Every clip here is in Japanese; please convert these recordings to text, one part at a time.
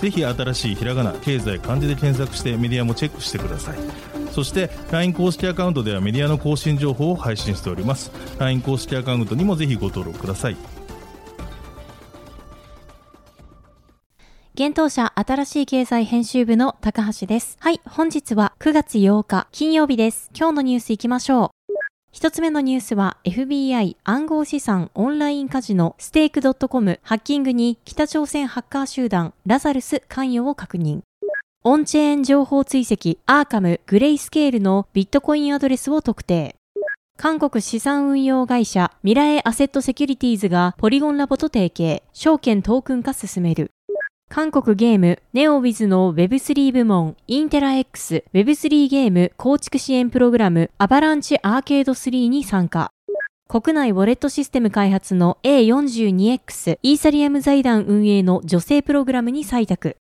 ぜひ新しいひらがな経済漢字で検索してメディアもチェックしてくださいそして LINE 公式アカウントではメディアの更新情報を配信しております LINE 公式アカウントにもぜひご登録ください現当社新しい経済編集部の高橋です。はい、本日は9月8日金曜日です。今日のニュース行きましょう。一つ目のニュースは FBI 暗号資産オンラインカジノステーク .com ハッキングに北朝鮮ハッカー集団ラザルス関与を確認。オンチェーン情報追跡アーカムグレイスケールのビットコインアドレスを特定。韓国資産運用会社ミラエアセットセキュリティーズがポリゴンラボと提携、証券トークン化進める。韓国ゲームネオウィズの Web3 部門インテラ X Web3 ゲーム構築支援プログラムアバランチアーケード3に参加。国内ウォレットシステム開発の A42X イーサリアム財団運営の女性プログラムに採択。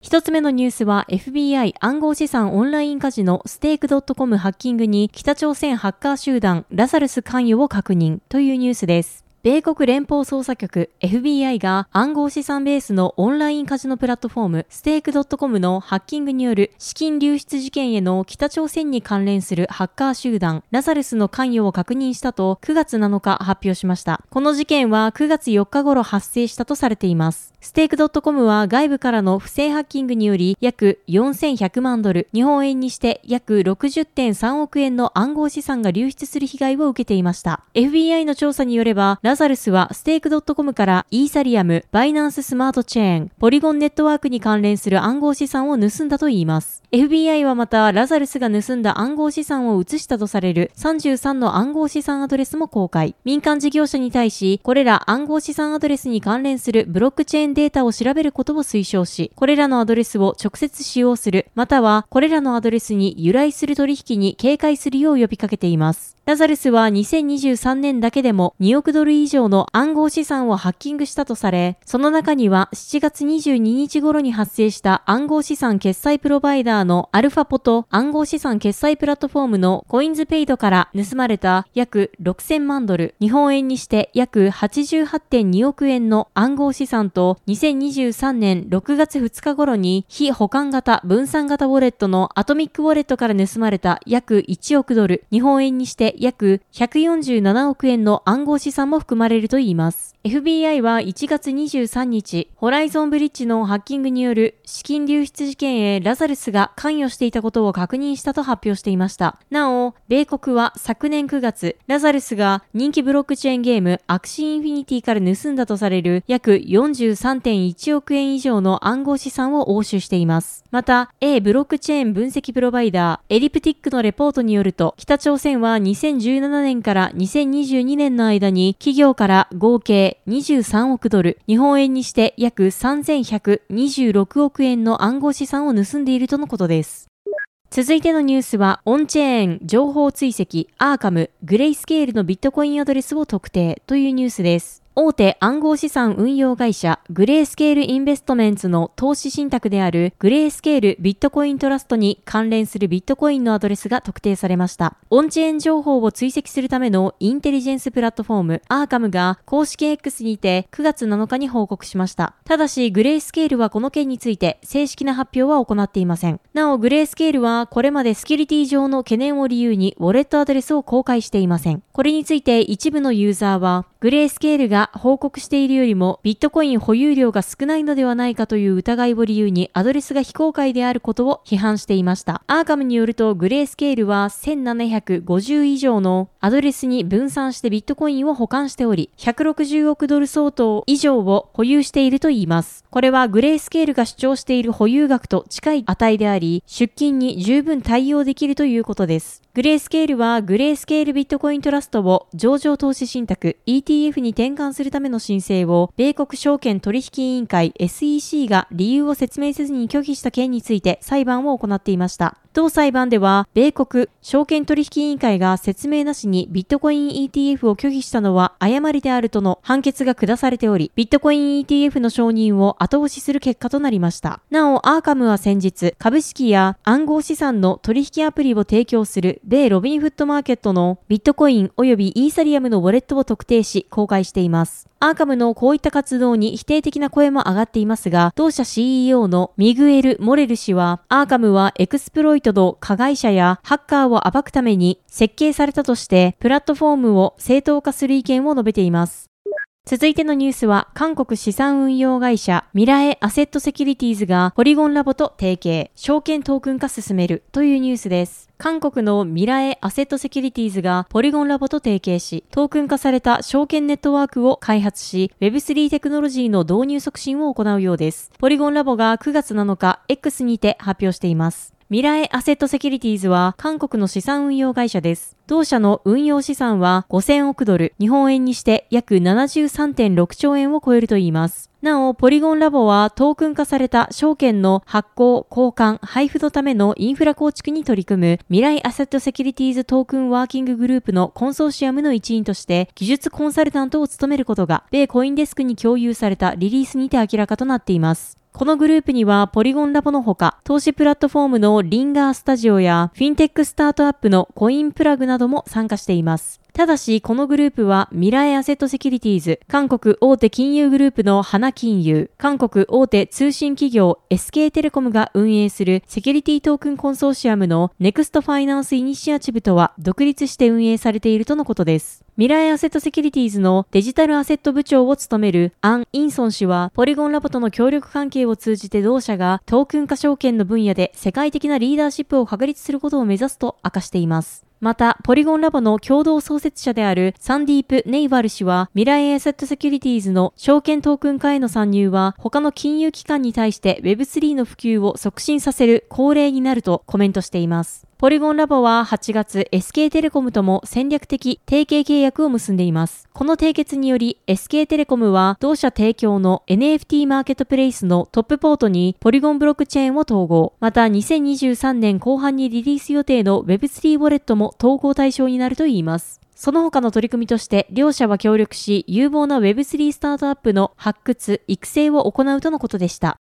一つ目のニュースは FBI 暗号資産オンラインカジノステーク .com ハッキングに北朝鮮ハッカー集団ラザルス関与を確認というニュースです。米国連邦捜査局 FBI が暗号資産ベースのオンラインカジノプラットフォームステークドットコムのハッキングによる資金流出事件への北朝鮮に関連するハッカー集団ラザルスの関与を確認したと9月7日発表しました。この事件は9月4日頃発生したとされています。ステーク .com は外部からの不正ハッキングにより約4100万ドル、日本円にして約60.3億円の暗号資産が流出する被害を受けていました。FBI の調査によれば、ラザルスはステーク .com からイーサリアム、バイナンススマートチェーン、ポリゴンネットワークに関連する暗号資産を盗んだといいます。FBI はまた、ラザルスが盗んだ暗号資産を移したとされる33の暗号資産アドレスも公開。民間事業者に対し、これら暗号資産アドレスに関連するブロックチェーンデータを調べることを推奨し、これらのアドレスを直接使用する、またはこれらのアドレスに由来する取引に警戒するよう呼びかけています。ラザルスは2023年だけでも2億ドル以上の暗号資産をハッキングしたとされ、その中には7月22日頃に発生した暗号資産決済プロバイダーのアルファポと暗号資産決済プラットフォームのコインズペイドから盗まれた約6000万ドル、日本円にして約88.2億円の暗号資産と2023年6月2日頃に非保管型分散型ウォレットのアトミックウォレットから盗まれた約1億ドル、日本円にして約147億円の暗号資産も含まれるといいます。FBI は1月23日、ホライゾンブリッジのハッキングによる資金流出事件へラザルスが関与していたことを確認したと発表していました。なお、米国は昨年9月、ラザルスが人気ブロックチェーンゲームアクシーインフィニティから盗んだとされる約43 3.1億円以上の暗号資産を押収しています。また、A ブロックチェーン分析プロバイダー、エリプティックのレポートによると、北朝鮮は2017年から2022年の間に企業から合計23億ドル、日本円にして約3126億円の暗号資産を盗んでいるとのことです。続いてのニュースは、オンチェーン情報追跡アーカムグレイスケールのビットコインアドレスを特定というニュースです。大手暗号資産運用会社グレースケールインベストメンツの投資信託であるグレースケールビットコイントラストに関連するビットコインのアドレスが特定されました。オンチェーン情報を追跡するためのインテリジェンスプラットフォームアーカムが公式 X にて9月7日に報告しました。ただしグレースケールはこの件について正式な発表は行っていません。なおグレースケールはこれまでセキュリティ上の懸念を理由にウォレットアドレスを公開していません。これについて一部のユーザーはグレースケールが報告しているよりもビットコイン保有量が少ないのではないかという疑いを理由にアドレスが非公開であることを批判していました。アーカムによるとグレースケールは1750以上のアドレスに分散してビットコインを保管しており、160億ドル相当以上を保有しているといいます。これはグレースケールが主張している保有額と近い値であり、出金に十分対応できるということです。グレースケールはグレースケールビットコイントラストを上場投資信託 ETF に転換するための申請を、米国証券取引委員会 SEC が理由を説明せずに拒否した件について裁判を行っていました。同裁判では、米国証券取引委員会が説明なしにビットコイン ETF を拒否したのは誤りであるとの判決が下されており、ビットコイン ETF の承認を後押しする結果となりました。なお、アーカムは先日、株式や暗号資産の取引アプリを提供する米ロビンフットマーケットのビットコイン及びイーサリアムのウォレットを特定し公開しています。アーカムのこういった活動に否定的な声も上がっていますが、同社 CEO のミグエル・モレル氏は、アーカムはエクスプロイトの加害者やハッカーを暴くために設計されたとして、プラットフォームを正当化する意見を述べています。続いてのニュースは、韓国資産運用会社ミラエアセットセキュリティーズがポリゴンラボと提携、証券トークン化進めるというニュースです。韓国のミラエアセットセキュリティーズがポリゴンラボと提携し、トークン化された証券ネットワークを開発し、Web3 テクノロジーの導入促進を行うようです。ポリゴンラボが9月7日 X にて発表しています。ミラエアセットセキュリティーズは韓国の資産運用会社です。同社の運用資産は5000億ドル、日本円にして約73.6兆円を超えるといいます。なお、ポリゴンラボはトークン化された証券の発行、交換、配布のためのインフラ構築に取り組むミライアセットセキュリティーズトークンワーキンググループのコンソーシアムの一員として技術コンサルタントを務めることが米コインデスクに共有されたリリースにて明らかとなっています。このグループにはポリゴンラボのほか、投資プラットフォームのリンガースタジオやフィンテックスタートアップのコインプラグなども参加しています。ただし、このグループは、ミライアセットセキュリティーズ、韓国大手金融グループのハナ金融、韓国大手通信企業 SK テレコムが運営するセキュリティトークンコンソーシアムのネクストファイナンスイニシアチブとは独立して運営されているとのことです。ミライアセットセキュリティーズのデジタルアセット部長を務めるアン・インソン氏は、ポリゴンラボとの協力関係を通じて同社がトークン化証券の分野で世界的なリーダーシップを確立することを目指すと明かしています。また、ポリゴンラボの共同創設者であるサンディープ・ネイバル氏は、未来アセットセキュリティーズの証券トークン化への参入は、他の金融機関に対して Web3 の普及を促進させる恒例になるとコメントしています。ポリゴンラボは8月 SK テレコムとも戦略的提携契約を結んでいます。この締結により SK テレコムは同社提供の NFT マーケットプレイスのトップポートにポリゴンブロックチェーンを統合。また2023年後半にリリース予定の Web3 ウォレットも統合対象になるといいます。その他の取り組みとして、両社は協力し、有望な Web3 スタートアップの発掘、育成を行うとのことでした。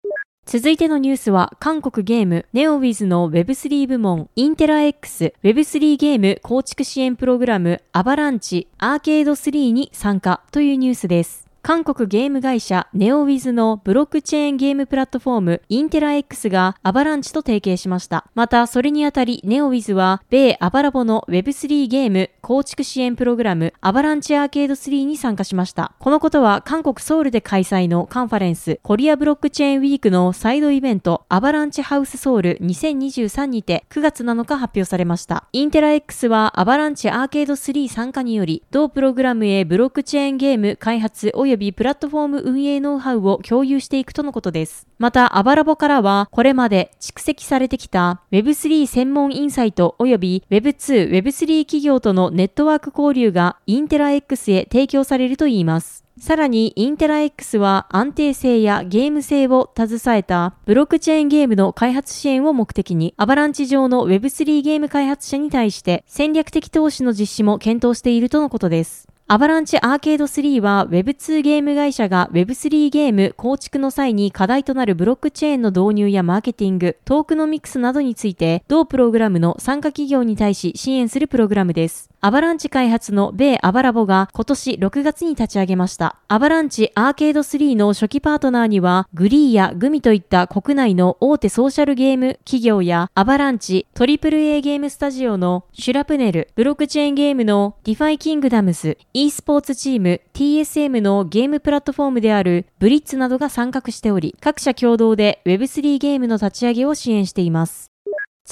続いてのニュースは、韓国ゲーム、ネオウィズの Web3 部門、インテラ X、Web3 ゲーム構築支援プログラム、アバランチ、アーケード3に参加というニュースです。韓国ゲーム会社ネオウィズのブロックチェーンゲームプラットフォームインテラ X がアバランチと提携しました。また、それにあたりネオウィズは米アバラボの Web3 ゲーム構築支援プログラムアバランチアーケード3に参加しました。このことは韓国ソウルで開催のカンファレンスコリアブロックチェーンウィークのサイドイベントアバランチハウスソウル2023にて9月7日発表されました。インテラ X はアバランチアーケード3参加により同プログラムへブロックチェーンゲーム開発及及びプラットフォーム運営ノウハウを共有していくとのことです。また、アバラボからは、これまで蓄積されてきた Web3 専門インサイト及び Web2、Web3 企業とのネットワーク交流がインテラ X へ提供されるといいます。さらに、インテラ X は安定性やゲーム性を携えたブロックチェーンゲームの開発支援を目的に、アバランチ上の Web3 ゲーム開発者に対して戦略的投資の実施も検討しているとのことです。アバランチアーケード3は Web2 ゲーム会社が Web3 ゲーム構築の際に課題となるブロックチェーンの導入やマーケティング、トークノミクスなどについて、同プログラムの参加企業に対し支援するプログラムです。アバランチ開発の米アバラボが今年6月に立ち上げました。アバランチアーケード3の初期パートナーには、グリーやグミといった国内の大手ソーシャルゲーム企業や、アバランチ、トリプル A ゲームスタジオのシュラプネル、ブロックチェーンゲームのディファイキングダムス、e スポーツチーム TSM のゲームプラットフォームであるブリッツなどが参画しており、各社共同で Web3 ゲームの立ち上げを支援しています。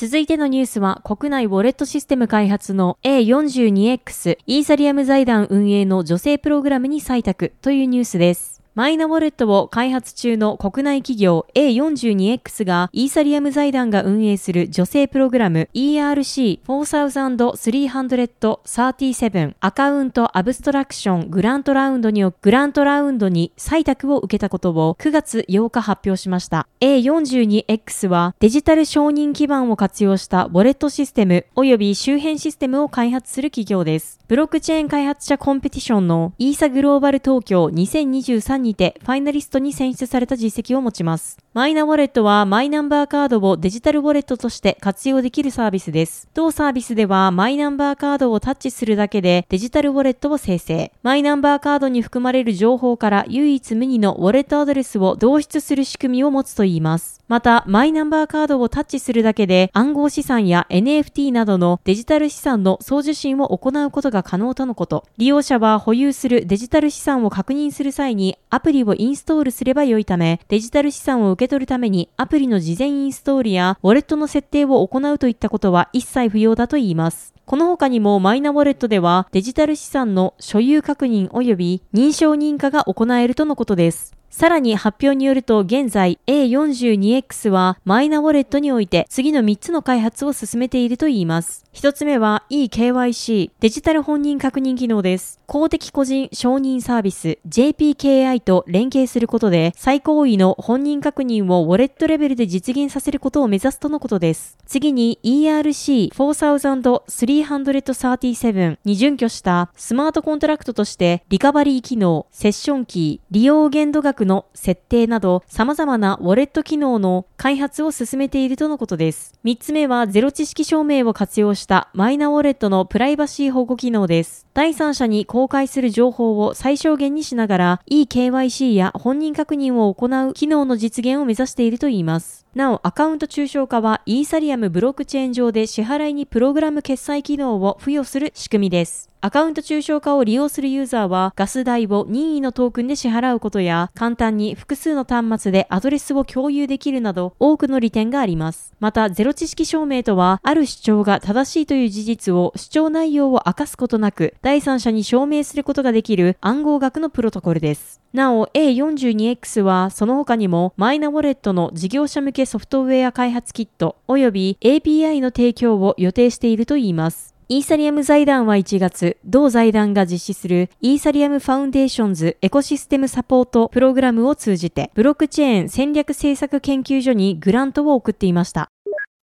続いてのニュースは国内ウォレットシステム開発の A42X イーサリアム財団運営の女性プログラムに採択というニュースです。マイナウォレットを開発中の国内企業 A42X がイーサリアム財団が運営する女性プログラム ERC4337 アカウントアブストラクショングラントラウンドにグラントラウンドに採択を受けたことを9月8日発表しました。A42X はデジタル承認基盤を活用したウォレットシステム及び周辺システムを開発する企業です。ブロックチェーン開発者コンペティションのイーサグローバル東京2023にてファイナリストに選出された実績を持ちます。マイナウォレットはマイナンバーカードをデジタルウォレットとして活用できるサービスです。同サービスではマイナンバーカードをタッチするだけでデジタルウォレットを生成。マイナンバーカードに含まれる情報から唯一無二のウォレットアドレスを導出する仕組みを持つといいます。また、マイナンバーカードをタッチするだけで暗号資産や NFT などのデジタル資産の送受信を行うことが可能とのこと。利用者は保有するデジタル資産を確認する際にアプリをインストールすればよいため、デジタル資産を受け取るためにアプリの事前インストールやウォレットの設定を行うといったことは一切不要だといいます。この他にもマイナウォレットではデジタル資産の所有確認及び認証認可が行えるとのことです。さらに発表によると現在 A42X はマイナウォレットにおいて次の3つの開発を進めているといいます。1つ目は eKYC デジタル本人確認機能です。公的個人承認サービス JPKI と連携することで最高位の本人確認をウォレットレベルで実現させることを目指すとのことです。次に ERC4337 に準拠したスマートコントラクトとしてリカバリー機能、セッションキー、利用限度額の設定など様々なウォレット機能の開発を進めているとのことです。3つ目はゼロ知識証明を活用したマイナウォレットのプライバシー保護機能です。第三者に公開する情報を最小限にしながら eKYC や本人確認を行う機能の実現を目指しているといいます。なお、アカウント抽象化はイーサリアムブロックチェーン上で支払いにプログラム決済機能を付与する仕組みです。アカウント抽象化を利用するユーザーはガス代を任意のトークンで支払うことや簡単に複数の端末でアドレスを共有できるなど多くの利点があります。また、ゼロ知識証明とはある主張が正しいという事実を主張内容を明かすことなく第三者に証明することができる暗号学のプロトコルです。なお A42X はその他にもマイナウォレットの事業者向けソフトウェア開発キット及び API の提供を予定しているといいます。イーサリアム財団は1月、同財団が実施するイーサリアムファウンデーションズエコシステムサポートプログラムを通じて、ブロックチェーン戦略政策研究所にグラントを送っていました。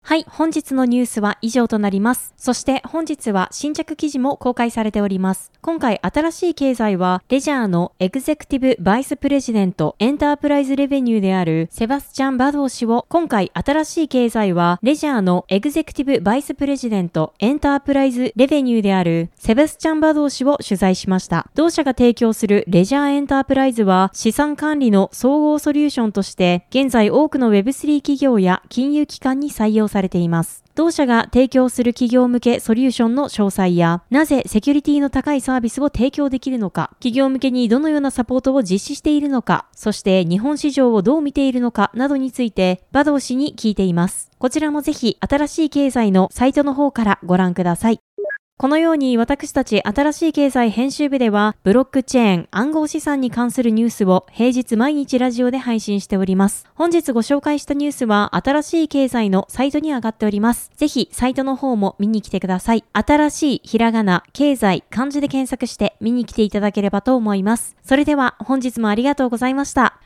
はい、本日のニュースは以上となります。そして本日は新着記事も公開されております。今回新しい経済は、レジャーのエグゼクティブバイスプレジデントエンタープライズレベニューであるセバスチャン・バドー氏を、今回新しい経済は、レジャーのエグゼクティブバイスプレジデントエンタープライズレベニューであるセバスチャン・バドー氏を取材しました。同社が提供するレジャーエンタープライズは、資産管理の総合ソリューションとして、現在多くの Web3 企業や金融機関に採用されされています。同社が提供する企業向けソリューションの詳細や、なぜセキュリティの高いサービスを提供できるのか、企業向けにどのようなサポートを実施しているのか、そして日本市場をどう見ているのかなどについて、バドウ氏に聞いています。こちらもぜひ新しい経済のサイトの方からご覧ください。このように私たち新しい経済編集部ではブロックチェーン暗号資産に関するニュースを平日毎日ラジオで配信しております。本日ご紹介したニュースは新しい経済のサイトに上がっております。ぜひサイトの方も見に来てください。新しいひらがな、経済、漢字で検索して見に来ていただければと思います。それでは本日もありがとうございました。